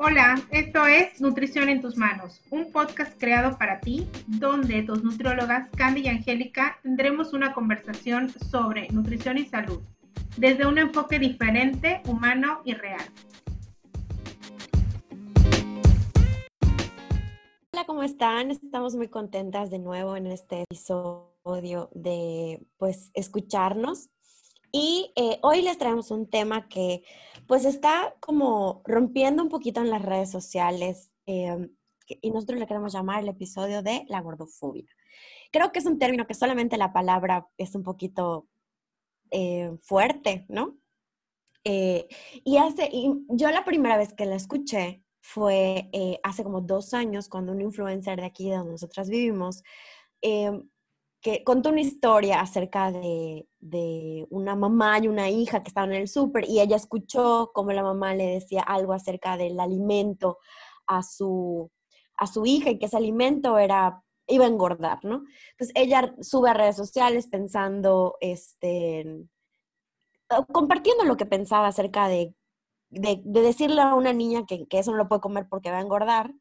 Hola, esto es Nutrición en tus manos, un podcast creado para ti, donde tus nutriólogas Candy y Angélica tendremos una conversación sobre nutrición y salud, desde un enfoque diferente, humano y real. Hola, ¿cómo están? Estamos muy contentas de nuevo en este episodio de pues escucharnos. Y eh, hoy les traemos un tema que pues está como rompiendo un poquito en las redes sociales em, y nosotros le queremos llamar el episodio de la gordofobia. Creo que es un término que solamente la palabra es un poquito eh, fuerte, ¿no? Eh, y, hace, y yo la primera vez que la escuché fue hace como dos años cuando un influencer de aquí donde nosotras vivimos em, que contó una historia acerca de, una mamá y una hija que estaban en el súper y ella escuchó cómo la mamá le decía algo acerca del alimento a su, a su hija y que ese alimento era iba a engordar, ¿no? Entonces ella sube a redes sociales pensando, este, compartiendo lo que pensaba acerca de, decirle a una niña que, que, eso no lo puede comer porque va a engordar.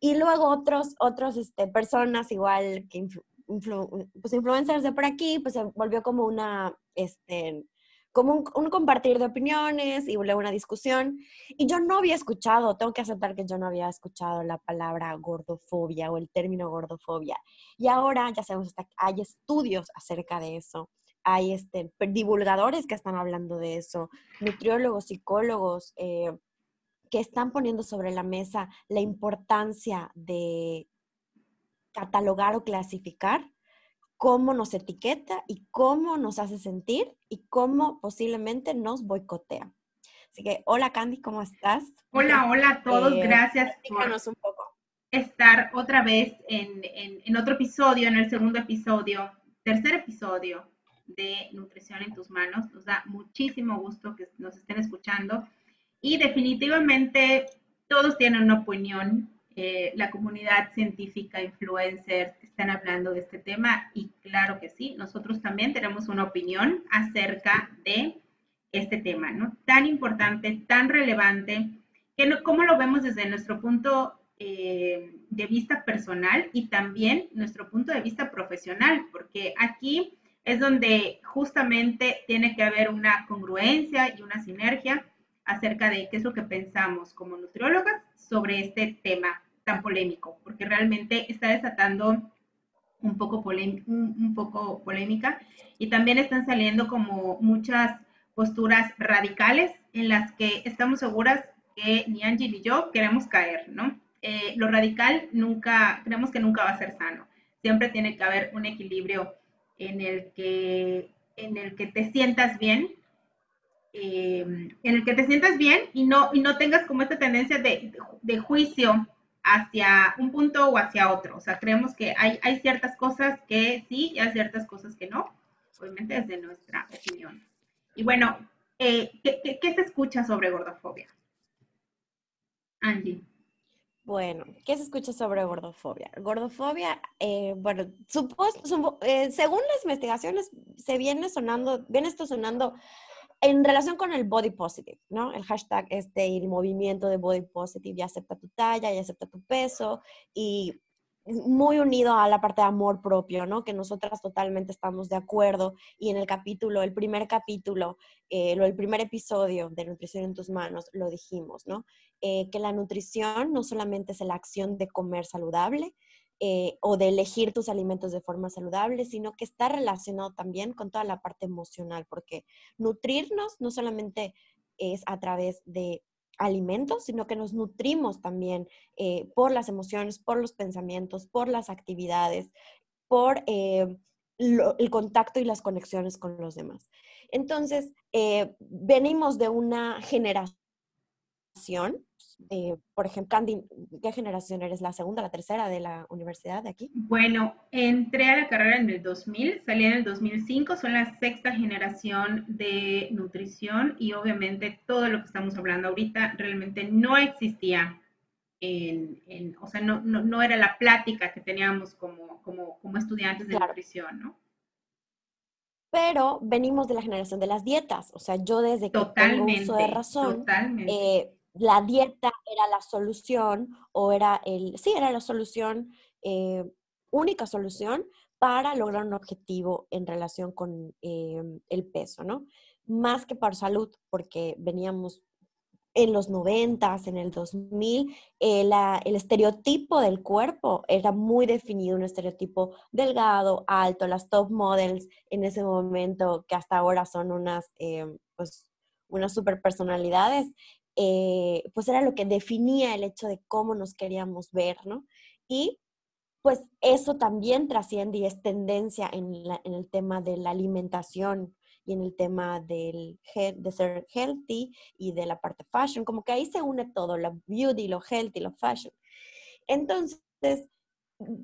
Y luego otros, otros este, personas igual que pues influencers de por aquí, pues se volvió como una, este, como un, compartir de opiniones y una discusión. Y yo no había escuchado, tengo que aceptar que yo no había escuchado la palabra gordofobia o el término gordofobia. Y ahora ya sabemos, que hay estudios acerca de eso. Hay este, divulgadores que están hablando de eso, nutriólogos, psicólogos, eh, que están poniendo sobre la mesa la importancia de catalogar o clasificar cómo nos etiqueta y cómo nos hace sentir y cómo posiblemente nos boicotea. Así que, hola Candy, ¿cómo estás? Hola, hola a todos, eh, gracias por un poco. estar otra vez en, en, otro episodio, en el segundo episodio, tercer episodio de Nutrición en tus manos. Nos da muchísimo gusto que nos estén escuchando y definitivamente todos tienen una opinión eh, la comunidad científica, influencers, están hablando de este tema y claro que sí, nosotros también tenemos una opinión acerca de este tema, ¿no? Tan importante, tan relevante, que no, cómo lo vemos desde nuestro punto eh, de vista personal y también nuestro punto de vista profesional, porque aquí es donde justamente tiene que haber una congruencia y una sinergia acerca de qué es lo que pensamos como nutriólogas sobre este tema tan polémico, porque realmente está desatando un poco, un, poco polémica y también están saliendo como muchas posturas radicales en las que estamos seguras que ni Angie ni yo queremos caer, ¿no? Eh, lo radical nunca, creemos que nunca va a ser sano. Siempre tiene que haber un equilibrio en el que, en el que te sientas bien eh, en el que te sientas bien y no, y no tengas como esta tendencia de, de, juicio hacia un punto o hacia otro. O sea, creemos que hay, hay ciertas cosas que sí y hay ciertas cosas que no, obviamente desde nuestra opinión. Y bueno, eh, ¿qué, qué, se escucha sobre gordofobia? Angie. Bueno, ¿qué se escucha sobre gordofobia? Gordofobia, eh, bueno, supuesto, eh, según las investigaciones, se viene sonando, viene esto sonando en relación con el body positive, ¿no? El hashtag este, el movimiento de body positive, ya acepta tu talla, ya acepta tu peso y muy unido a la parte de amor propio, ¿no? Que nosotras totalmente estamos de acuerdo y en el capítulo, el primer capítulo, eh, el primer episodio de Nutrición en tus manos, lo dijimos, ¿no? Eh, que la nutrición no solamente es la acción de comer saludable, eh, o de elegir tus alimentos de forma saludable, sino que está relacionado también con toda la parte emocional, porque nutrirnos no solamente es a través de alimentos, sino que nos nutrimos también eh, por las emociones, por los pensamientos, por las actividades, por eh, el contacto y las conexiones con los demás. Entonces, venimos de una generación eh, por ejemplo, Candy, ¿qué generación eres? ¿La segunda, la tercera de la universidad de aquí? Bueno, entré a la carrera en el 2000, salí en el 2005, son la sexta generación de nutrición y obviamente todo lo que estamos hablando ahorita realmente no existía en, o sea, no, no, era la plática que teníamos como, como, como estudiantes de nutrición, ¿no? Pero venimos de la generación de las dietas, o sea, yo desde que tengo uso de razón, eh, la dieta era la solución o era el, sí, era la solución, eh, única solución para lograr un objetivo en relación con eh, el peso, ¿no? Más que por salud, porque veníamos en los 90, en el 2000, eh, el estereotipo del cuerpo era muy definido, un estereotipo delgado, alto, las top models en ese momento, que hasta ahora son unas, eh, pues, unas super personalidades, eh, pues era lo que definía el hecho de cómo nos queríamos ver, ¿no? Y pues eso también trasciende y es tendencia en, en el tema de la alimentación y en el tema del de ser healthy y de la parte fashion, como que ahí se une todo, la beauty, lo healthy, lo fashion. Entonces,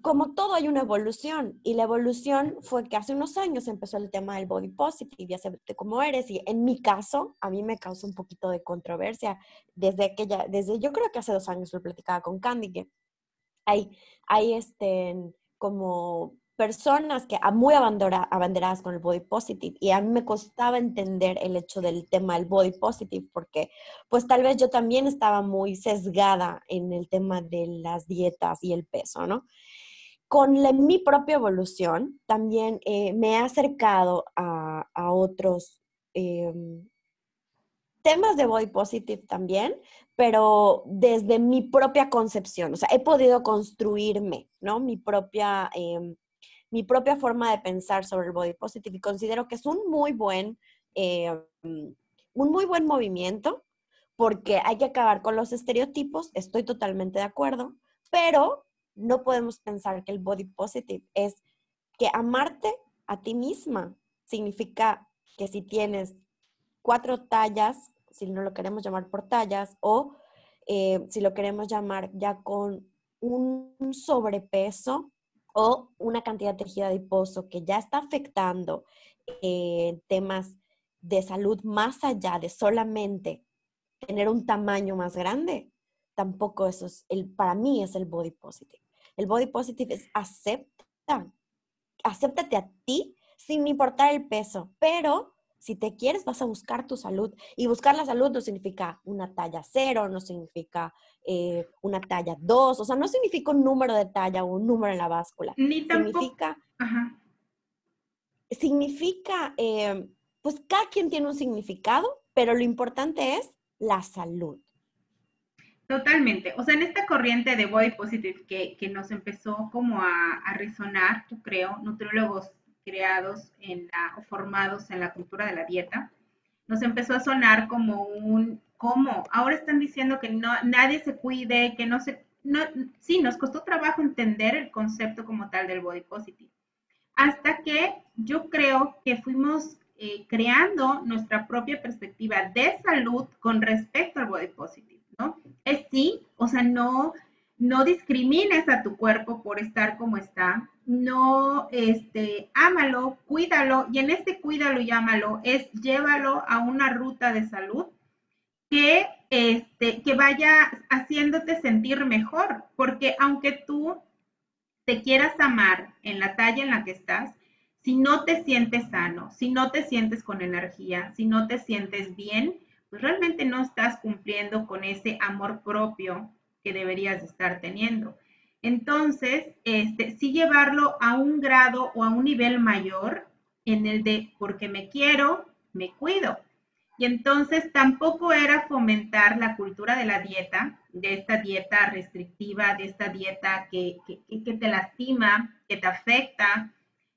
como todo hay una evolución y la evolución fue que hace unos años empezó el tema del body positive y acepte como eres y en mi caso a mí me causó un poquito de controversia desde aquella, desde yo creo que hace dos años lo platicaba con Candy que hay, hay este como personas que muy abanderadas con el body positive y a mí me costaba entender el hecho del tema del body positive porque pues tal vez yo también estaba muy sesgada en el tema de las dietas y el peso, ¿no? Con mi propia evolución también eh, me he acercado a, otros em, temas de body positive también, pero desde mi propia concepción, o sea, he podido construirme, ¿no? Mi propia em, mi propia forma de pensar sobre el body positive y considero que es un muy buen, eh, un muy buen movimiento porque hay que acabar con los estereotipos, estoy totalmente de acuerdo, pero no podemos pensar que el body positive es que amarte a ti misma significa que si tienes cuatro tallas, si no lo queremos llamar por tallas, o eh, si lo queremos llamar ya con un sobrepeso o una cantidad de tejido adiposo que ya está afectando eh, temas de salud más allá de solamente tener un tamaño más grande, tampoco eso es, el, para mí es el body positive. El body positive es acepta, acéptate a ti sin importar el peso, pero si te quieres, vas a buscar tu salud. Y buscar la salud no significa una talla cero, no significa eh, una talla dos, o sea, no significa un número de talla o un número en la báscula. Ni tampoco. Significa, significa eh, pues cada quien tiene un significado, pero lo importante es la salud. Totalmente. O sea, en esta corriente de body positive que, nos empezó como a, a resonar, yo creo, nutriólogos creados en la, o formados en la cultura de la dieta, nos empezó a sonar como un, ¿cómo? Ahora están diciendo que no, nadie se cuide, que no se, no, sí, nos costó trabajo entender el concepto como tal del body positive. Hasta que yo creo que fuimos eh, creando nuestra propia perspectiva de salud con respecto al body positive, Es sí, o sea, no, no discrimines a tu cuerpo por estar como está, no, este, ámalo, cuídalo, y en este cuídalo y ámalo es llévalo a una ruta de salud que, este, que vaya haciéndote sentir mejor, porque aunque tú te quieras amar en la talla en la que estás, si no te sientes sano, si no te sientes con energía, si no te sientes bien, pues realmente no estás cumpliendo con ese amor propio que deberías estar teniendo. Entonces, este, sí llevarlo a un grado o a un nivel mayor en el de porque me quiero, me cuido. Y entonces tampoco era fomentar la cultura de la dieta, de esta dieta restrictiva, de esta dieta que, que, te lastima, que te afecta,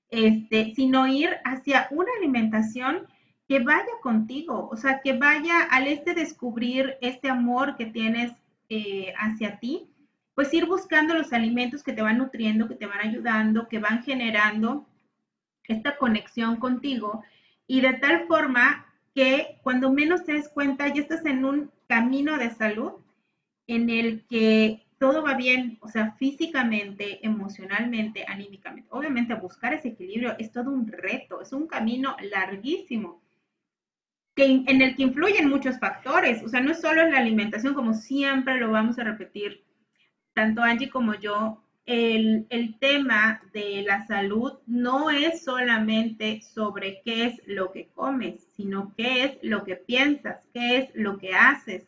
este, sino ir hacia una alimentación que vaya contigo, o sea, que vaya al este descubrir este amor que tienes eh, hacia ti, pues ir buscando los alimentos que te van nutriendo, que te van ayudando, que van generando esta conexión contigo y de tal forma que cuando menos te des cuenta ya estás en un camino de salud en el que todo va bien, o sea, físicamente, emocionalmente, anímicamente. Obviamente buscar ese equilibrio es todo un reto, es un camino larguísimo en el que influyen muchos factores, o sea, no es solo la alimentación, como siempre lo vamos a repetir, tanto Angie como yo, el, el, tema de la salud no es solamente sobre qué es lo que comes, sino qué es lo que piensas, qué es lo que haces,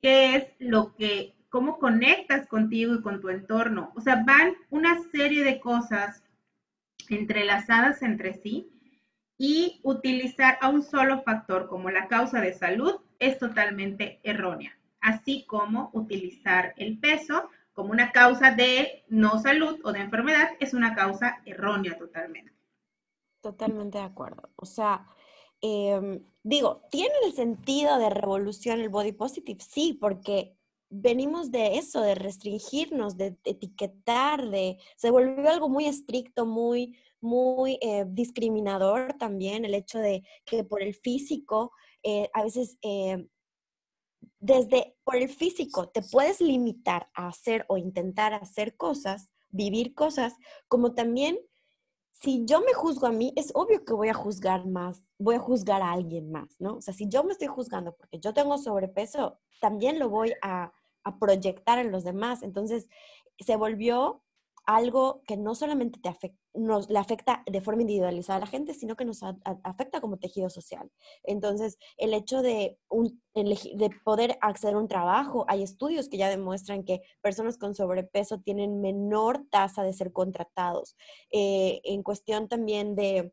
qué es lo que cómo conectas contigo y con tu entorno. O sea, van una serie de cosas entrelazadas entre sí y utilizar a un solo factor como la causa de salud es totalmente errónea, así como utilizar el peso como una causa de no salud o de enfermedad es una causa errónea totalmente. Totalmente de acuerdo. O sea, em, digo, ¿tiene el sentido de revolución el body positive? Sí, porque venimos de eso, de restringirnos, de, etiquetar, de se volvió algo muy estricto, muy, muy eh, discriminador también, el hecho de que por el físico, eh, a veces eh, desde por el físico te puedes limitar a hacer o intentar hacer cosas, vivir cosas, como también si yo me juzgo a mí, es obvio que voy a juzgar más, voy a juzgar a alguien más, ¿no? O sea, si yo me estoy juzgando porque yo tengo sobrepeso, también lo voy a, proyectar en los demás. Entonces, se volvió algo que no solamente te afecta, nos le afecta de forma individualizada a la gente, sino que nos afecta como tejido social. Entonces, el hecho de, de poder acceder a un trabajo, hay estudios que ya demuestran que personas con sobrepeso tienen menor tasa de ser contratados. Eh, en cuestión también de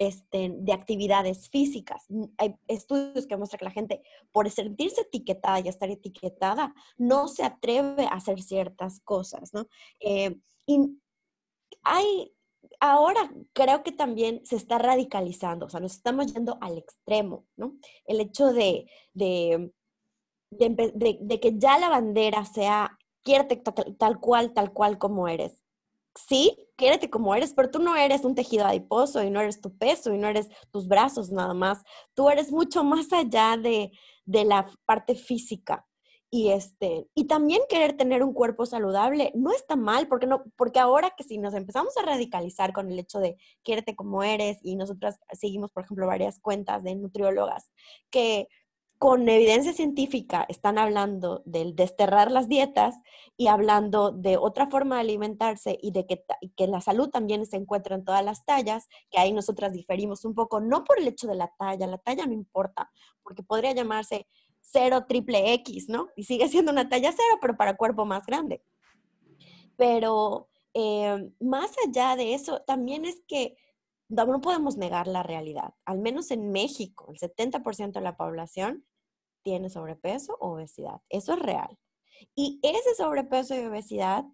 este, de actividades físicas. Mm, hay estudios que muestran que la gente, por sentirse etiquetada y estar etiquetada, no se atreve a hacer ciertas cosas, ¿no? Eh, y hay, ahora creo que también se está radicalizando, o sea, nos estamos yendo al extremo, ¿no? El hecho de, de, de, que ya la bandera sea, quiérete tal cual, tal cual como eres sí, quiérete como eres, pero tú no eres un tejido adiposo y no eres tu peso y no eres tus brazos nada más. Tú eres mucho más allá de, la parte física. Y, este, y también querer tener un cuerpo saludable no está mal, porque, no, porque ahora que si nos empezamos a radicalizar con el hecho de quiérete como eres, y nosotras seguimos, por ejemplo, varias cuentas de nutriólogas que con evidencia científica están hablando del desterrar las dietas y hablando de otra forma de alimentarse y de que, la salud también se encuentra en todas las tallas, que ahí nosotras diferimos un poco, no por el hecho de la talla, la talla no importa, porque podría llamarse cero triple X, ¿no? Y sigue siendo una talla cero, pero para cuerpo más grande. Pero eh, más allá de eso, también es que no podemos negar la realidad. Al menos en México, el 70% de la población tiene sobrepeso o obesidad. Eso es real. Y ese sobrepeso y obesidad,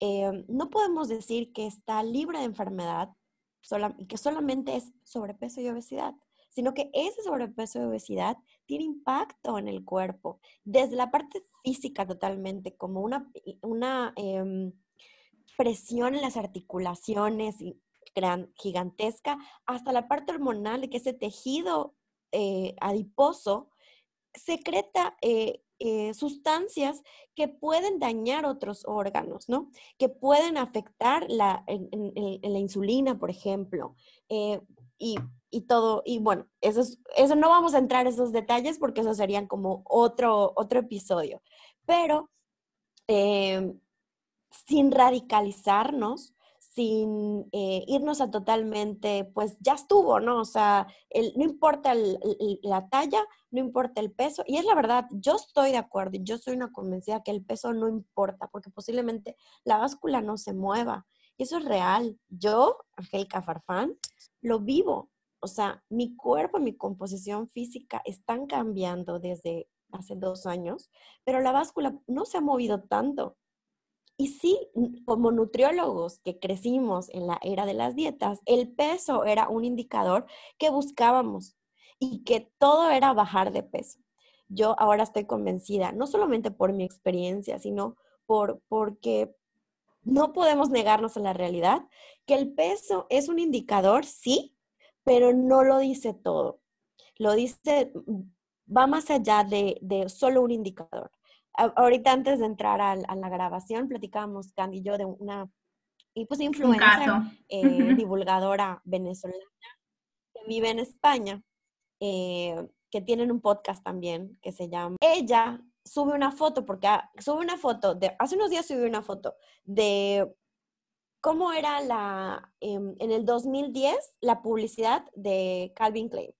em, no podemos decir que está libre de enfermedad y que solamente es sobrepeso y obesidad, sino que ese sobrepeso y obesidad tiene impacto en el cuerpo, desde la parte física totalmente, como una, una em, presión en las articulaciones gran, gigantesca, hasta la parte hormonal de que ese tejido eh, adiposo secreta eh, eh, sustancias que pueden dañar otros órganos, ¿no? Que pueden afectar la, la insulina, por ejemplo. Eh, y, y, todo, y bueno, eso, eso no vamos a entrar en esos detalles porque eso serían como otro, otro episodio. Pero sin radicalizarnos, sin irnos a totalmente, pues ya estuvo, ¿no? O sea, el, no importa la talla, no importa el peso. Y es la verdad, yo estoy de acuerdo y yo soy una convencida que el peso no importa porque posiblemente la báscula no se mueva. Y eso es real. Yo, Angélica Farfán, lo vivo. O sea, mi cuerpo mi composición física están cambiando desde hace dos años, pero la báscula no se ha movido tanto. Y sí, como nutriólogos que crecimos en la era de las dietas, el peso era un indicador que buscábamos y que todo era bajar de peso. Yo ahora estoy convencida, no solamente por mi experiencia, sino por, porque no podemos negarnos a la realidad, que el peso es un indicador, sí, pero no lo dice todo. Lo dice, va más allá de, de solo un indicador. Ahorita antes de entrar a, la grabación, platicábamos, Candy y yo, de una y pues influencer, eh, divulgadora venezolana que vive en España. Eh, que tienen un podcast también que se llama. Ella sube una foto, porque sube una foto, de, hace unos días subió una foto de cómo era la, em, en el 2010 la publicidad de Calvin Klein.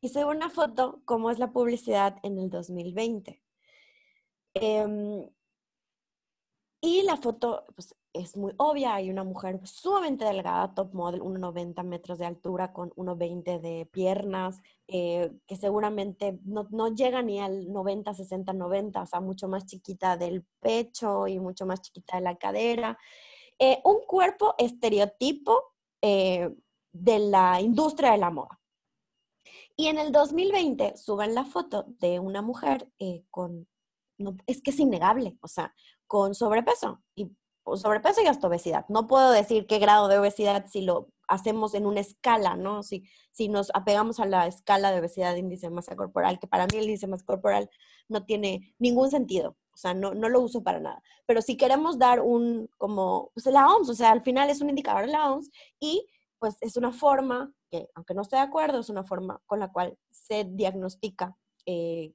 Y sube una foto cómo es la publicidad en el 2020. Em, y la foto pues, es muy obvia, hay una mujer sumamente delgada, top model, 1,90 metros de altura con 1,20 de piernas, eh, que seguramente no, no, llega ni al 90, 60, 90, o sea, mucho más chiquita del pecho y mucho más chiquita de la cadera. Eh, un cuerpo estereotipo eh, de la industria de la moda. Y en el 2020 suben la foto de una mujer con, es que es innegable, o sea, con sobrepeso y sobrepeso y hasta obesidad. No puedo decir qué grado de obesidad si lo hacemos en una escala, ¿no? Si, si nos apegamos a la escala de obesidad de índice de masa corporal, que para mí el índice de masa corporal no tiene ningún sentido, o sea, no, no lo uso para nada. Pero si queremos dar un, como, pues la OMS, o sea, al final es un indicador de la OMS y pues es una forma que, aunque no esté de acuerdo, es una forma con la cual se diagnostica eh,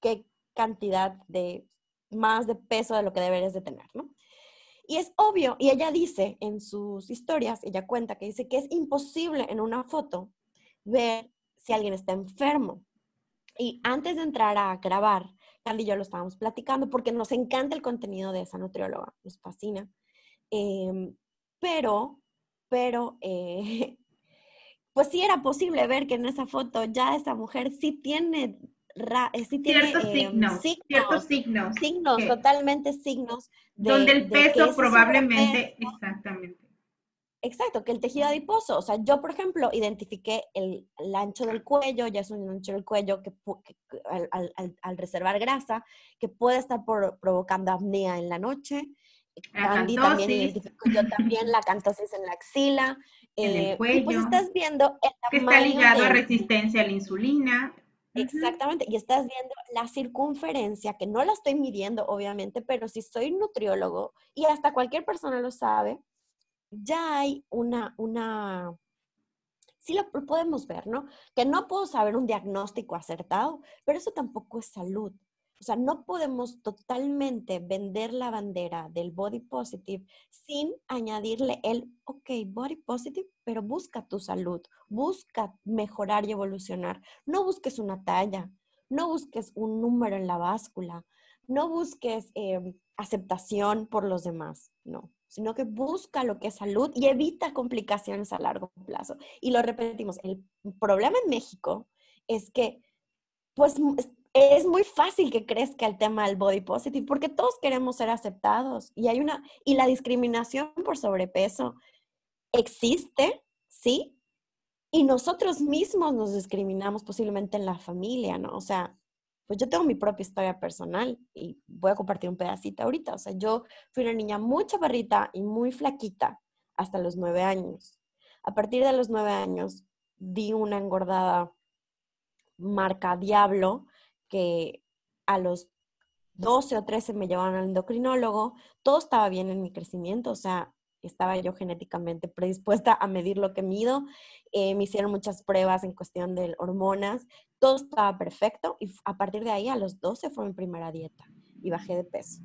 qué cantidad de más de peso de lo que deberías de tener, ¿no? Y es obvio, y ella dice en sus historias, ella cuenta que dice que es imposible en una foto ver si alguien está enfermo. Y antes de entrar a grabar, Candy y yo lo estábamos platicando porque nos encanta el contenido de esa nutrióloga, nos fascina. Em, pero, pero, eh, pues sí era posible ver que en esa foto ya esa mujer sí tiene eh, ciertos em, signos, ciertos signos, signos, totalmente signos. donde el peso probablemente, exactamente. Exacto, que el tejido adiposo, o sea, yo por ejemplo identifiqué el, ancho del cuello, ya es un ancho del cuello que, al, reservar grasa, que puede estar provocando apnea en la noche. También identificó yo también la cantosis en la axila. En el eh, pues cuello. estás viendo que está ligado a resistencia a la insulina. Exactamente, y estás viendo la circunferencia, que no la estoy midiendo, obviamente, pero si soy nutriólogo, y hasta cualquier persona lo sabe, ya hay una, una, sí lo podemos ver, ¿no? Que no puedo saber un diagnóstico acertado, pero eso tampoco es salud. O sea, no podemos totalmente vender la bandera del body positive sin añadirle el, ok, body positive, pero busca tu salud, busca mejorar y evolucionar. No busques una talla, no busques un número en la báscula, no busques em, aceptación por los demás, no, sino que busca lo que es salud y evita complicaciones a largo plazo. Y lo repetimos, el problema en México es que pues es muy fácil que crezca el tema del body positive porque todos queremos ser aceptados y hay una y la discriminación por sobrepeso existe, ¿sí? Y nosotros mismos nos discriminamos posiblemente en la familia, ¿no? O sea, pues yo tengo mi propia historia personal y voy a compartir un pedacito ahorita. O sea, yo fui una niña muy chaparrita y muy flaquita hasta los nueve años. A partir de los nueve años di una engordada marca diablo que a los 12 o 13 me llevaron al endocrinólogo, todo estaba bien en mi crecimiento, o sea, estaba yo genéticamente predispuesta a medir lo que mido, eh, me hicieron muchas pruebas en cuestión de hormonas, todo estaba perfecto y a partir de ahí a los 12 fue mi primera dieta y bajé de peso.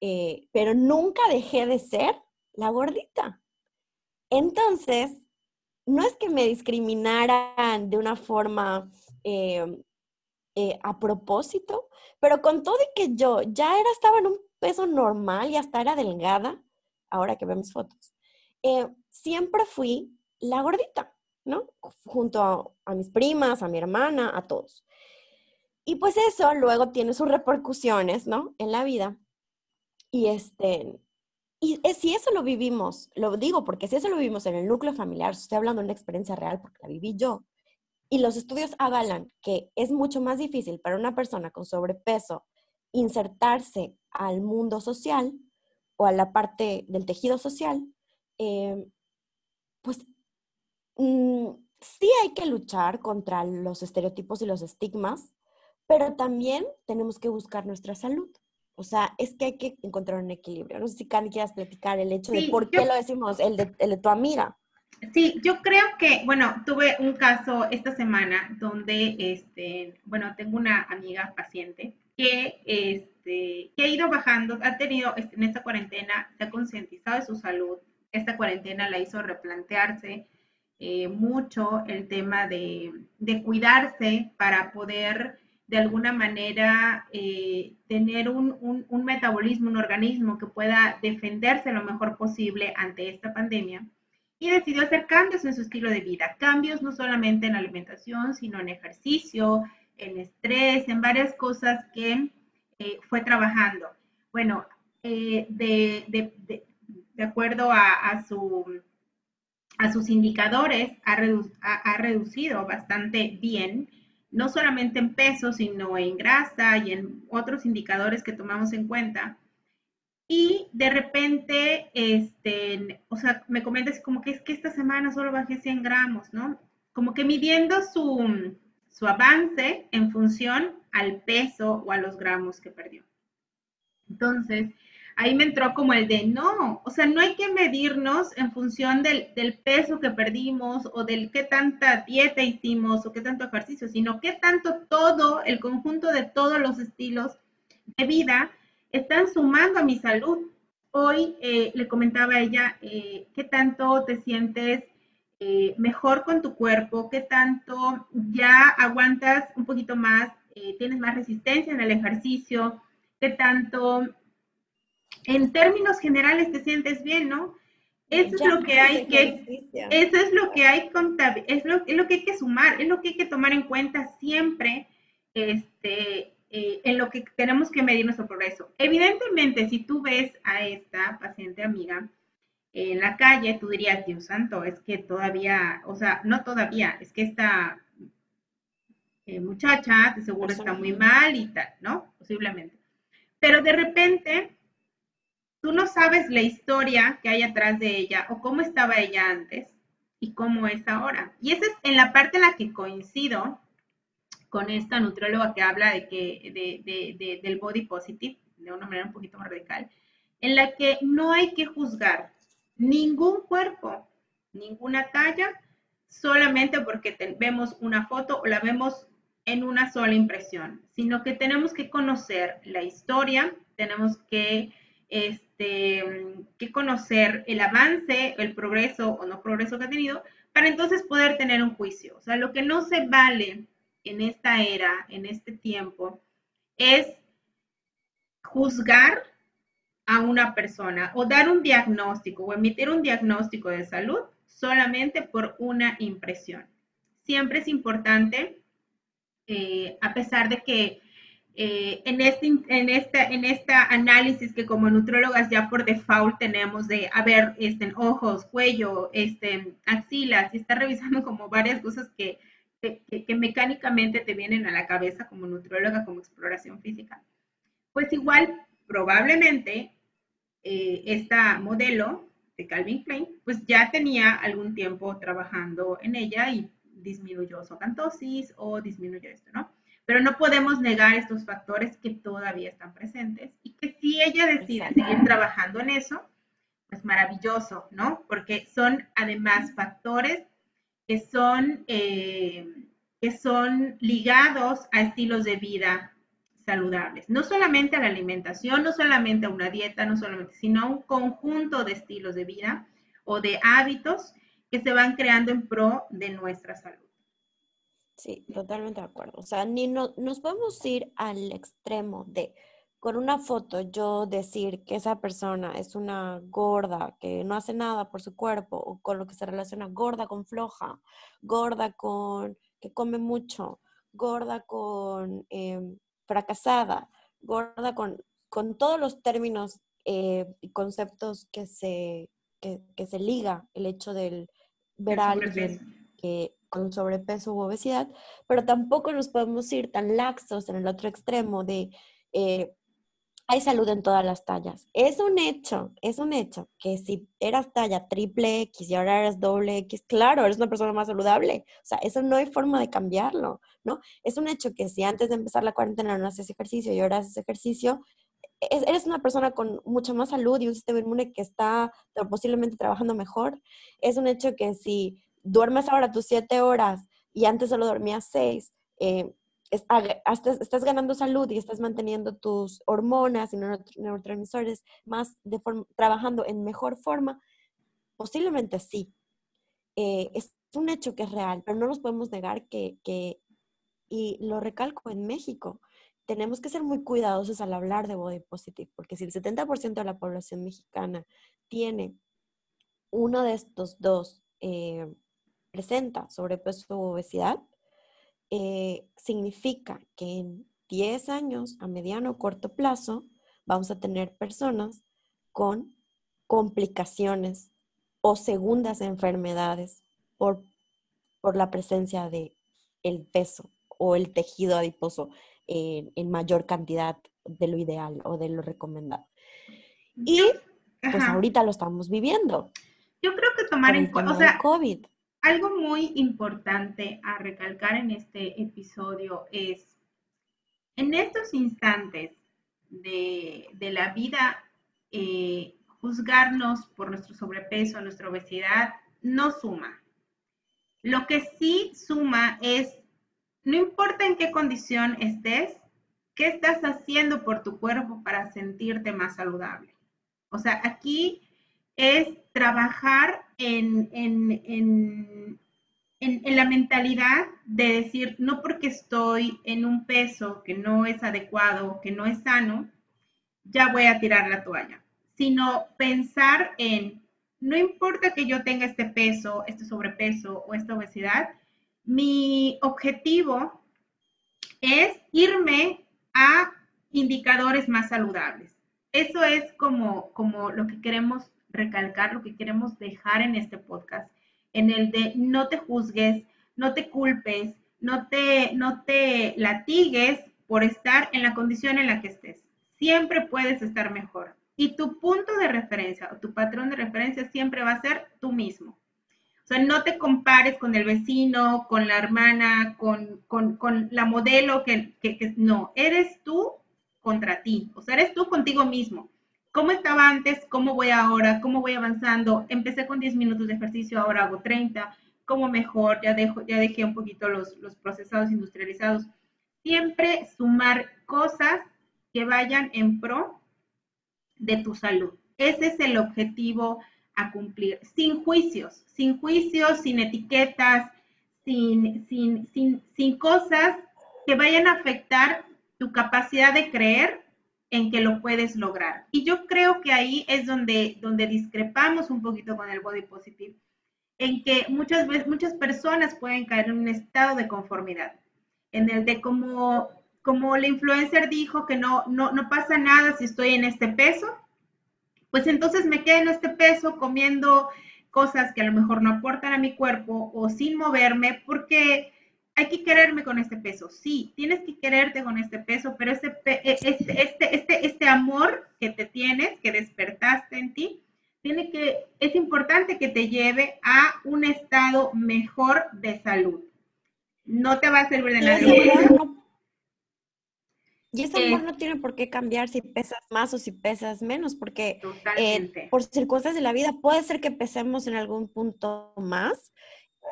Eh, pero nunca dejé de ser la gordita. Entonces, no es que me discriminaran de una forma eh, eh, a propósito, pero con todo y que yo ya era, estaba en un peso normal y hasta era delgada, ahora que vemos fotos, eh, siempre fui la gordita, ¿no? Junto a, mis primas, a mi hermana, a todos. Y pues eso luego tiene sus repercusiones, ¿no? En la vida. Y este, y si eso lo vivimos, lo digo porque si eso lo vivimos en el núcleo familiar, estoy hablando de una experiencia real porque la viví yo, y los estudios avalan que es mucho más difícil para una persona con sobrepeso insertarse al mundo social o a la parte del tejido social, em, pues mm, sí hay que luchar contra los estereotipos y los estigmas, pero también tenemos que buscar nuestra salud. O sea, es que hay que encontrar un equilibrio. No sé si Cani quieras platicar el hecho de por qué lo decimos, el de, el de tu amiga. Sí, yo creo que, bueno, tuve un caso esta semana donde, este, bueno, tengo una amiga paciente que, este, que ha ido bajando, ha tenido este, en esta cuarentena, se ha concientizado de su salud. Esta cuarentena la hizo replantearse eh, mucho el tema de, de, cuidarse para poder de alguna manera eh, tener un, un, metabolismo, un organismo que pueda defenderse lo mejor posible ante esta pandemia. Y decidió hacer cambios en su estilo de vida, cambios no solamente en alimentación, sino en ejercicio, en estrés, en varias cosas que eh, fue trabajando. Bueno, eh, de, de, acuerdo a, a, su, a, sus indicadores, ha, ha reducido bastante bien no solamente en peso, sino en grasa y en otros indicadores que tomamos en cuenta. Y de repente, este, o sea, me comentas como que es que esta semana solo bajé 100 gramos, ¿no? Como que midiendo su, su avance en función al peso o a los gramos que perdió. Entonces, ahí me entró como el de no, o sea, no hay que medirnos en función del, peso que perdimos o del qué tanta dieta hicimos o qué tanto ejercicio, sino qué tanto todo, el conjunto de todos los estilos de vida están sumando a mi salud. Hoy eh, le comentaba a ella eh, qué tanto te sientes eh, mejor con tu cuerpo, qué tanto ya aguantas un poquito más, tienes más resistencia en el ejercicio, qué tanto en términos generales te sientes bien, ¿no? Eso es lo que hay que, eso es lo que hay es lo, es lo que hay que sumar, es lo que hay que tomar en cuenta siempre, este, eh, en lo que tenemos que medir nuestro progreso. Evidentemente, si tú ves a esta paciente amiga en la calle, tú dirías, Dios santo, es que todavía, o sea, no todavía, es que esta eh, muchacha de seguro está muy mal y tal, ¿no? Posiblemente. Pero de repente tú no sabes la historia que hay atrás de ella o cómo estaba ella antes y cómo es ahora. Y esa es en la parte en la que coincido con esta nutrióloga que habla de que, de, del body positive, de una manera un poquito más radical, en la que no hay que juzgar ningún cuerpo, ninguna talla, solamente porque vemos una foto o la vemos en una sola impresión, sino que tenemos que conocer la historia, tenemos que este, que conocer el avance, el progreso o no progreso que ha tenido, para entonces poder tener un juicio. O sea, lo que no se vale en esta era, en este tiempo, es juzgar a una persona o dar un diagnóstico o emitir un diagnóstico de salud solamente por una impresión. Siempre es importante, eh, a pesar de que eh, en, este, en, esta, en esta análisis que como nutrólogas ya por default tenemos de, a ver, este, ojos, cuello, este, axilas, y está revisando como varias cosas que, que, mecánicamente te vienen a la cabeza como nutróloga, como exploración física. Pues igual, probablemente, eh, esta modelo de Calvin Klein, pues ya tenía algún tiempo trabajando en ella y disminuyó su acantosis o disminuyó esto, ¿no? pero no podemos negar estos factores que todavía están presentes y que si ella decide seguir trabajando en eso, pues maravilloso, ¿no? Porque son además factores que son, eh, que son ligados a estilos de vida saludables, no solamente a la alimentación, no solamente a una dieta, no solamente, sino a un conjunto de estilos de vida o de hábitos que se van creando en pro de nuestra salud. Sí, totalmente de acuerdo. O sea, ni no, nos podemos ir al extremo de con una foto yo decir que esa persona es una gorda, que no hace nada por su cuerpo, o con lo que se relaciona gorda con floja, gorda con que come mucho, gorda con em, fracasada, gorda con, con todos los términos eh, y conceptos que se, que, se liga el hecho del ver a alguien que con sobrepeso u obesidad, pero tampoco nos podemos ir tan laxos en el otro extremo de eh, hay salud en todas las tallas. Es un hecho, es un hecho que si eras talla triple X y ahora eres doble X, claro, eres una persona más saludable. O sea, eso no hay forma de cambiarlo, ¿no? Es un hecho que si antes de empezar la cuarentena no haces ejercicio y ahora haces ejercicio, eres una persona con mucha más salud y un sistema inmune que está posiblemente trabajando mejor. Es un hecho que si duermes ahora tus siete horas y antes solo dormías seis, eh, estás ganando salud y estás manteniendo tus hormonas y neurotransmisores más de trabajando en mejor forma, posiblemente sí. Eh, es un hecho que es real, pero no nos podemos negar que, y lo recalco en México, tenemos que ser muy cuidadosos al hablar de body positive, porque si el 70% de la población mexicana tiene uno de estos dos, eh, presenta sobrepeso o obesidad, eh, significa que en 10 años, a mediano o corto plazo, vamos a tener personas con complicaciones o segundas enfermedades por, por la presencia de el peso o el tejido adiposo en, mayor cantidad de lo ideal o de lo recomendado. Y pues ahorita lo estamos viviendo. Yo creo que tomar en cuenta, o sea, COVID. Algo muy importante a recalcar en este episodio es, en estos instantes de, la vida, eh, juzgarnos por nuestro sobrepeso, nuestra obesidad, no suma. Lo que sí suma es, no importa en qué condición estés, ¿qué estás haciendo por tu cuerpo para sentirte más saludable? O sea, aquí es trabajar en, en, la mentalidad de decir, no porque estoy en un peso que no es adecuado, que no es sano, ya voy a tirar la toalla, sino pensar en, no importa que yo tenga este peso, este sobrepeso o esta obesidad, mi objetivo es irme a indicadores más saludables. Eso es como, como lo que queremos recalcar, lo que queremos dejar en este podcast, en el de no te juzgues, no te culpes, no te, no te latigues por estar en la condición en la que estés. Siempre puedes estar mejor. Y tu punto de referencia o tu patrón de referencia siempre va a ser tú mismo. O sea, no te compares con el vecino, con la hermana, con, la modelo que, que, no, eres tú contra ti. O sea, eres tú contigo mismo cómo estaba antes, cómo voy ahora, cómo voy avanzando. Empecé con 10 minutos de ejercicio, ahora hago 30, cómo mejor, ya, dejo, ya dejé un poquito los, los procesados industrializados. Siempre sumar cosas que vayan en pro de tu salud. Ese es el objetivo a cumplir, sin juicios, sin juicios, sin etiquetas, sin, sin, sin, sin cosas que vayan a afectar tu capacidad de creer en que lo puedes lograr. Y yo creo que ahí es donde, donde discrepamos un poquito con el body positive, en que muchas veces muchas personas pueden caer en un estado de conformidad, en el de como, como la influencer dijo que no, no, no pasa nada si estoy en este peso, pues entonces me quedo en este peso comiendo cosas que a lo mejor no aportan a mi cuerpo o sin moverme porque hay que quererme con este peso. Sí, tienes que quererte con este peso, pero este, este, este, este, este amor que te tienes, que despertaste en ti, tiene que, es importante que te lleve a un estado mejor de salud. No te va a servir de nada. Y ese amor no tiene por qué cambiar si pesas más o si pesas menos, porque eh, por circunstancias de la vida puede ser que pesemos en algún punto más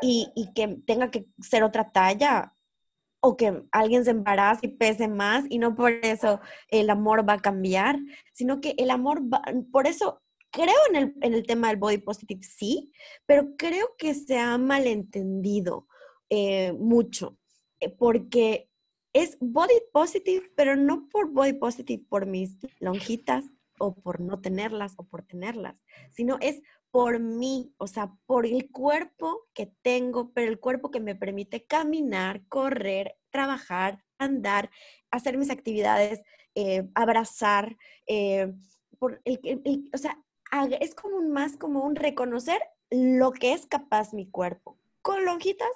y, que tenga que ser otra talla o que alguien se embarace y pese más y no por eso el amor va a cambiar, sino que el amor va, por eso creo en el, en el tema del body positive, sí, pero creo que se ha malentendido eh, mucho, eh, porque es body positive, pero no por body positive por mis lonjitas o por no tenerlas o por tenerlas, sino es por mí, o sea, por el cuerpo que tengo, pero el cuerpo que me permite caminar, correr, trabajar, andar, hacer mis actividades, eh, abrazar, eh, o sea, es como un, más como un reconocer lo que es capaz mi cuerpo, con lonjitas,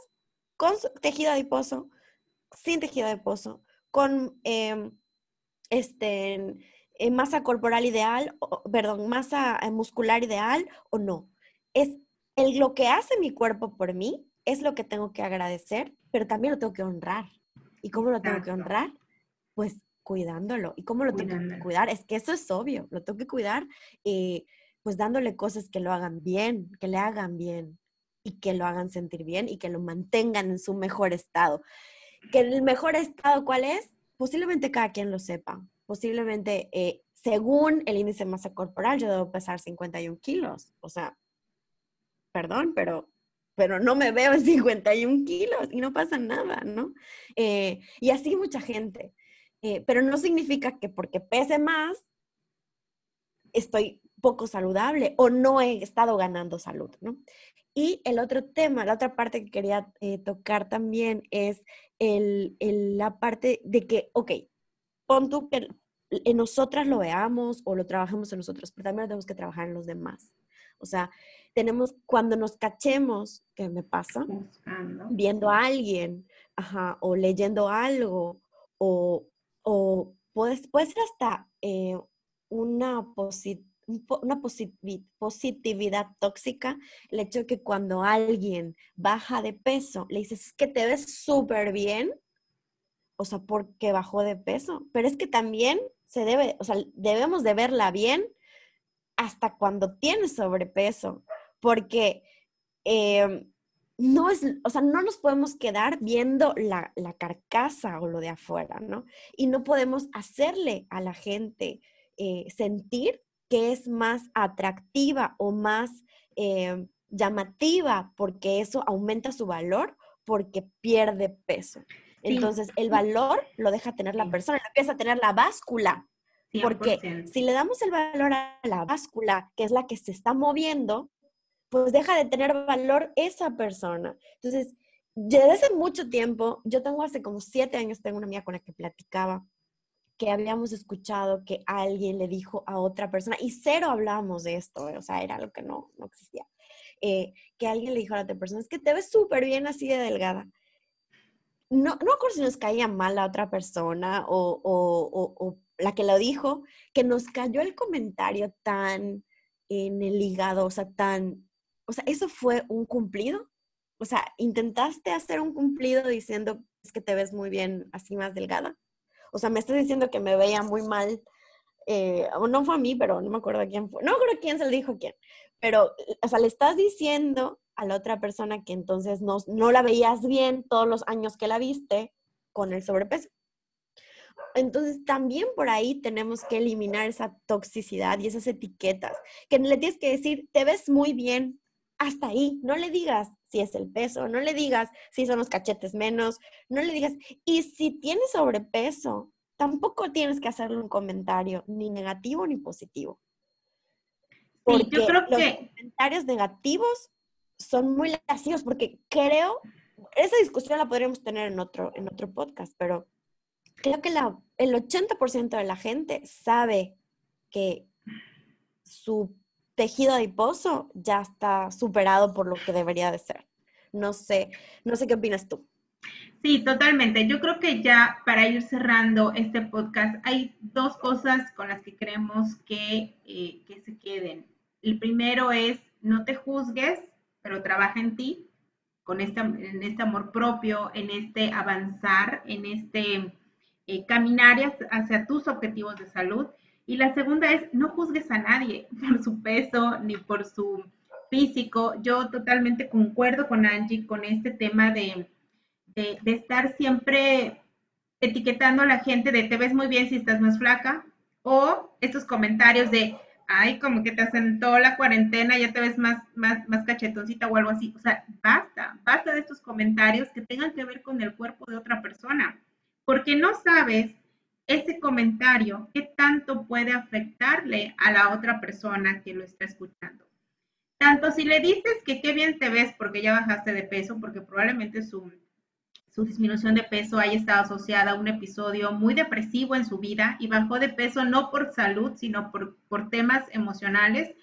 con tejido adiposo, sin tejido adiposo, con em, este eh, masa corporal ideal, perdón, masa eh, muscular ideal o no. Es el, lo que hace mi cuerpo por mí, es lo que tengo que agradecer, pero también lo tengo que honrar. ¿Y cómo lo tengo que honrar? Pues cuidándolo. ¿Y cómo lo tengo que cuidar? Es que eso es obvio, lo tengo que cuidar eh, pues dándole cosas que lo hagan bien, que le hagan bien y que lo hagan sentir bien y que lo mantengan en su mejor estado. ¿Que el mejor estado cuál es? Posiblemente cada quien lo sepa, posiblemente, eh, según el índice de masa corporal, yo debo pesar 51 kilos. O sea, perdón, pero pero no me veo en 51 kilos y no pasa nada, ¿no? Eh, y así mucha gente. Eh, pero no significa que porque pese más, estoy poco saludable o no he estado ganando salud, ¿no? Y el otro tema, la otra parte que quería tocar también es el, la parte de que, ok, pon tú que en nosotras lo veamos o lo trabajemos en nosotros, pero también tenemos que trabajar en los demás. O sea, tenemos, cuando nos cachemos, ¿qué me pasa? Viendo a alguien, ajá, o leyendo algo, o, o puede, puede ser hasta eh, una, una positividad tóxica, el hecho de que cuando alguien baja de peso, le dices que te ves súper bien, o sea, porque bajó de peso, pero es que también se debe, o sea, debemos de verla bien hasta cuando tienes sobrepeso, porque em, no es, o sea, no nos podemos quedar viendo la, carcasa o lo de afuera, ¿no? Y no podemos hacerle a la gente eh, sentir que es más atractiva o más em, llamativa porque eso aumenta su valor porque pierde peso. Entonces, el valor lo deja tener la persona, empieza a tener la báscula. Porque si le damos el valor a la báscula, que es la que se está moviendo, pues deja de tener valor esa persona. Entonces, desde hace mucho tiempo, yo tengo hace como siete años, tengo una amiga con la que platicaba, que habíamos escuchado que alguien le dijo a otra persona, y cero hablábamos de esto, o sea, era algo que no, no existía, eh, que alguien le dijo a la otra persona, es que te ves súper bien así de delgada no, no acuerdo si nos caía mal la otra persona o, la que lo dijo, que nos cayó el comentario tan en el hígado, o sea, tan, o sea, eso fue un cumplido. O sea, intentaste hacer un cumplido diciendo que te ves muy bien así más delgada. O sea, me estás diciendo que me veía muy mal. Eh, o no fue a mí, pero no me acuerdo quién fue. No me acuerdo quién se lo dijo quién. Pero, o sea, le estás diciendo a la otra persona que entonces no, no la veías bien todos los años que la viste con el sobrepeso. Entonces también por ahí tenemos que eliminar esa toxicidad y esas etiquetas, que le tienes que decir, te ves muy bien, hasta ahí, no le digas si es el peso, no le digas si son los cachetes menos, no le digas, y si tienes sobrepeso, tampoco tienes que hacerle un comentario ni negativo ni positivo. Porque yo creo los comentarios negativos son muy lascivos porque creo, esa discusión la podríamos tener en otro, en otro podcast, pero creo que la, el 80% de la gente sabe que su tejido adiposo ya está superado por lo que debería de ser. No sé, no sé qué opinas tú. Sí, totalmente. Yo creo que ya para ir cerrando este podcast, hay dos cosas con las que queremos que, eh, que se queden. El primero es, no te juzgues pero trabaja en ti, con este, en este amor propio, en este avanzar, en este eh, caminar hacia, tus objetivos de salud. Y la segunda es, no juzgues a nadie por su peso ni por su físico. Yo totalmente concuerdo con Angie con este tema de, de, de estar siempre etiquetando a la gente de te ves muy bien si estás más flaca o estos comentarios de ay, como que te asentó la cuarentena, ya te ves más, más, más cachetoncita o algo así. O sea, basta, basta de estos comentarios que tengan que ver con el cuerpo de otra persona, porque no sabes ese comentario qué tanto puede afectarle a la otra persona que lo está escuchando. Tanto si le dices que qué bien te ves porque ya bajaste de peso, porque probablemente su su disminución de peso haya estado asociada a un episodio muy depresivo en su vida y bajó de peso no por salud, sino por, por temas emocionales,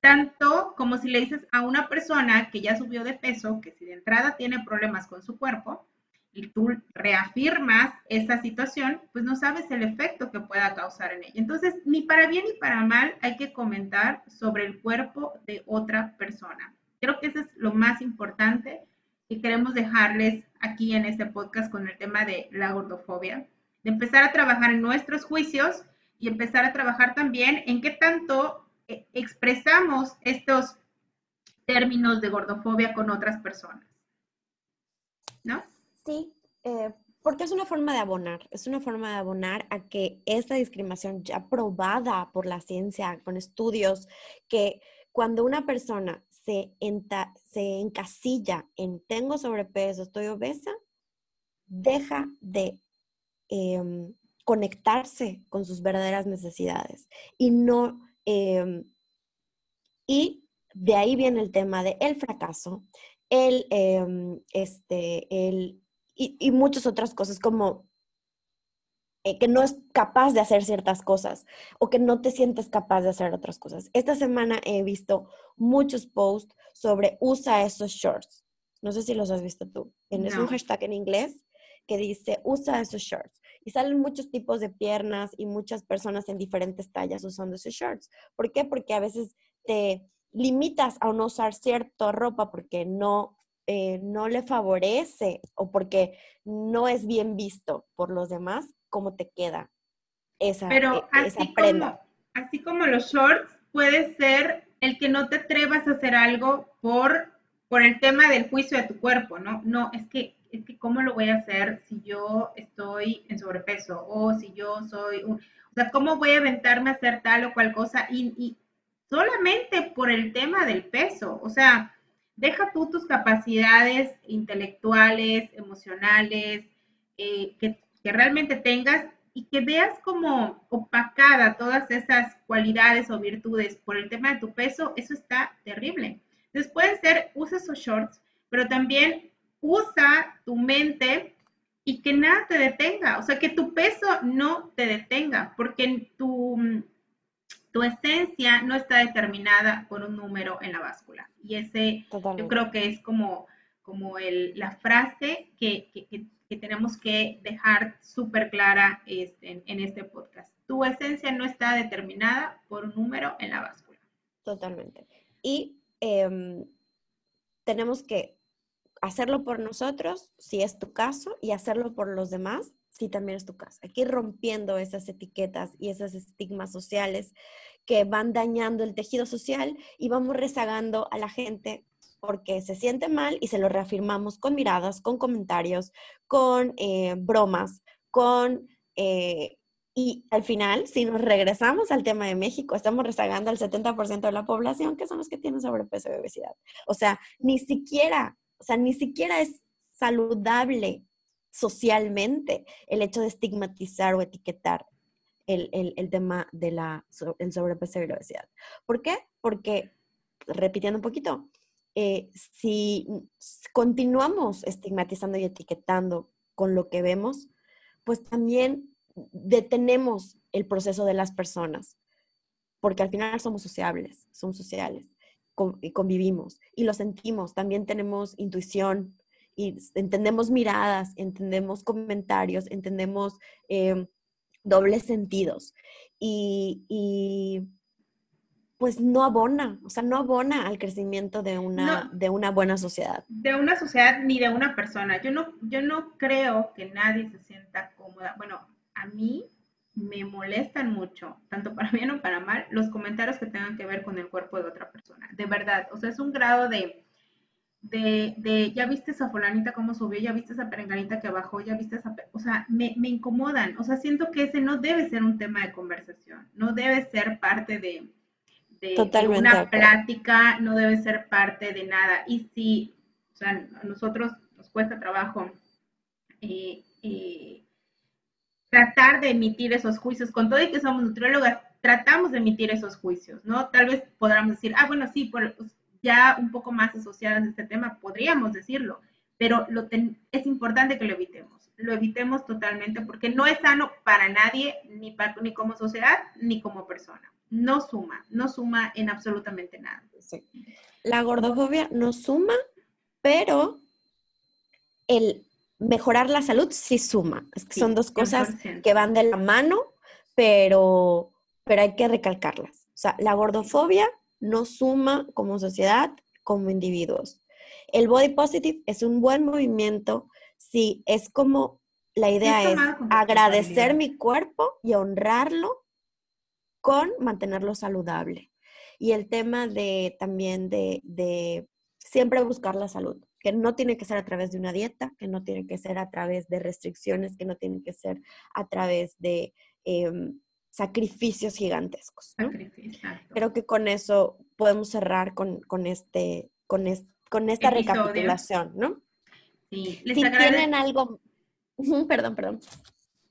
tanto como si le dices a una persona que ya subió de peso, que si de entrada tiene problemas con su cuerpo, y tú reafirmas esa situación, pues no sabes el efecto que pueda causar en ella. Entonces, ni para bien ni para mal hay que comentar sobre el cuerpo de otra persona. Creo que eso es lo más importante y queremos dejarles aquí en este podcast con el tema de la gordofobia, de empezar a trabajar en nuestros juicios y empezar a trabajar también en qué tanto eh, expresamos estos términos de gordofobia con otras personas. ¿No? Sí, eh, porque es una forma de abonar, es una forma de abonar a que esta discriminación ya probada por la ciencia, con estudios, que cuando una persona se, se encasilla en tengo sobrepeso, estoy obesa, deja de em, conectarse con sus verdaderas necesidades y no em, y de ahí viene el tema de fracaso, el, em, este, el, y, y, muchas otras cosas como eh, que no es capaz de hacer ciertas cosas o que no te sientes capaz de hacer otras cosas. Esta semana he visto muchos posts sobre usa esos shorts. No sé si los has visto tú. Es un hashtag en inglés que dice usa esos shorts. Y salen muchos tipos de piernas y muchas personas en diferentes tallas usando esos shorts. ¿Por qué? Porque a veces te limitas a no usar cierta ropa porque no, eh, no le favorece o porque no es bien visto por los demás, ¿cómo te queda esa, Pero e, esa así prenda? Como, así como los shorts, puede ser el que no te atrevas a hacer algo por, por el tema del juicio de tu cuerpo, ¿no? No, es que, es que ¿cómo lo voy a hacer si yo estoy en sobrepeso o si yo soy un... O sea, ¿cómo voy a aventarme a hacer tal o cual cosa? y solamente por el tema del peso. O sea, deja tú tus capacidades intelectuales, emocionales, eh, que, realmente tengas y que veas como opacada todas esas cualidades o virtudes por el tema de tu peso, eso está terrible. Entonces puede ser, usa esos shorts, pero también usa tu mente y que nada te detenga, o sea, que tu peso no te detenga, porque tu, tu esencia no está determinada por un número en la báscula. Y ese yo creo que es como, como el, la frase que, tenemos que dejar súper clara este, en, este podcast. Tu esencia no está determinada por un número en la báscula. Totalmente. Y em, tenemos que hacerlo por nosotros, si es tu caso, y hacerlo por los demás, si también es tu caso. Hay que rompiendo esas etiquetas y esos estigmas sociales que van dañando el tejido social y vamos rezagando a la gente porque se siente mal y se lo reafirmamos con miradas, con comentarios, con eh, bromas, con... Eh, y al final, si nos regresamos al tema de México, estamos rezagando al 70% de la población, que son los que tienen sobrepeso y obesidad. O sea, ni siquiera, o sea, ni siquiera es saludable socialmente el hecho de estigmatizar o etiquetar el, tema del el sobrepeso y la obesidad. ¿Por qué? Porque, repitiendo un poquito, eh, si continuamos estigmatizando y etiquetando con lo que vemos, pues también detenemos el proceso de las personas, porque al final somos sociables, somos sociales, y convivimos y lo sentimos, también tenemos intuición y entendemos miradas, entendemos comentarios, entendemos em, dobles sentidos y, pues no abona, o sea, no abona al crecimiento de una, de una buena sociedad. De una sociedad ni de una persona. Yo no, yo no creo que nadie se sienta cómoda. Bueno, a mí me molestan mucho, tanto para bien o para mal, los comentarios que tengan que ver con el cuerpo de otra persona. De verdad, o sea, es un grado de de, de, ya viste esa fulanita cómo subió, ya viste esa perenganita que bajó, ya viste esa, o sea, me, me, incomodan, o sea, siento que ese no debe ser un tema de conversación, no debe ser parte de, de, una plática, no debe ser parte de nada. Y si, o sea, a nosotros nos cuesta trabajo eh, eh, tratar de emitir esos juicios, con todo y que somos nutriólogas, tratamos de emitir esos juicios, ¿no? Tal vez podamos decir, ah, bueno, sí, por, ya un poco más asociadas a este tema, podríamos decirlo, pero lo es importante que lo evitemos, lo evitemos totalmente porque no es sano para nadie, ni, para, ni como sociedad, ni como persona. No suma, no suma en absolutamente nada. La gordofobia no suma, pero el mejorar la salud sí suma. Es que son dos cosas que van de la mano, pero, pero hay que recalcarlas. O sea, la gordofobia no suma como sociedad, como individuos. El body positive es un buen movimiento si es como la idea es agradecer mi cuerpo y honrarlo con mantenerlo saludable. Y el tema de también de, siempre buscar la salud, que no tiene que ser a través de una dieta, que no tiene que ser a través de restricciones, que no tiene que ser a través de em, sacrificios gigantescos. Creo que con eso podemos cerrar con, este, con, con esta recapitulación, ¿no? Sí, les si tienen algo, perdón, perdón.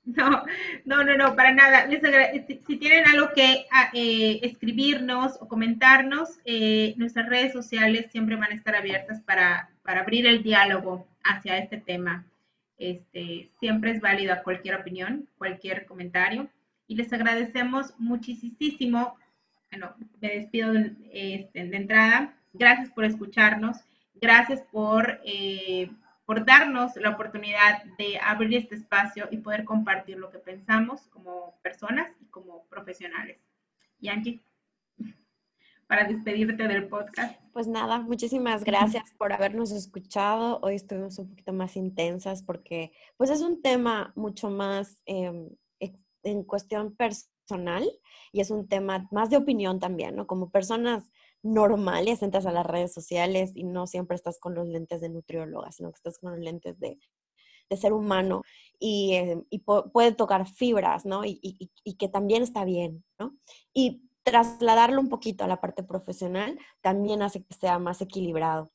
No, no, no, no, para nada. si, tienen algo que ah, eh, escribirnos o comentarnos, eh, nuestras redes sociales siempre van a estar abiertas para, para abrir el diálogo hacia este tema. Este, siempre es válida cualquier opinión, cualquier comentario. Y les agradecemos muchísimo. Bueno, me despido de, este, de entrada. Gracias por escucharnos. Gracias por, eh, por darnos la oportunidad de abrir este espacio y poder compartir lo que pensamos como personas y como profesionales. Y Angie para despedirte del podcast. Pues nada, muchísimas gracias por habernos escuchado. Hoy estuvimos un poquito más intensas porque pues es un tema mucho más em, en cuestión personal y es un tema más de opinión también, ¿no? Como personas normales entras a las redes sociales y no siempre estás con los lentes de nutrióloga, sino que estás con los lentes de, ser humano y, em, puede tocar fibras, ¿no? Y, y, que también está bien, ¿no? Y trasladarlo un poquito a la parte profesional también hace que sea más equilibrado.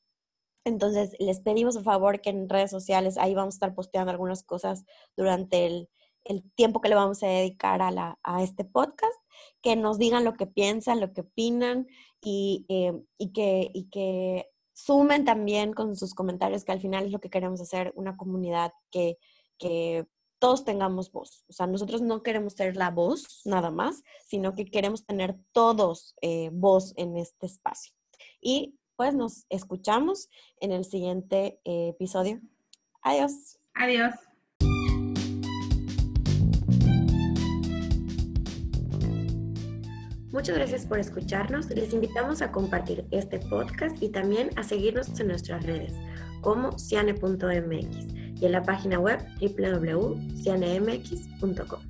Entonces, les pedimos a favor que en redes sociales, ahí vamos a estar posteando algunas cosas durante el, tiempo que le vamos a dedicar a, la, este podcast, que nos digan lo que piensan, lo que opinan y, eh, y, que, sumen también con sus comentarios, que al final es lo que queremos hacer, una comunidad que, que todos tengamos voz. O sea, nosotros no queremos ser la voz nada más, sino que queremos tener todos eh, voz en este espacio. Y pues nos escuchamos en el siguiente eh, episodio. Adiós. Adiós. Muchas gracias por escucharnos. Les invitamos a compartir este podcast y también a seguirnos en nuestras redes como ciane.mx y en la página web www.cianemx.com.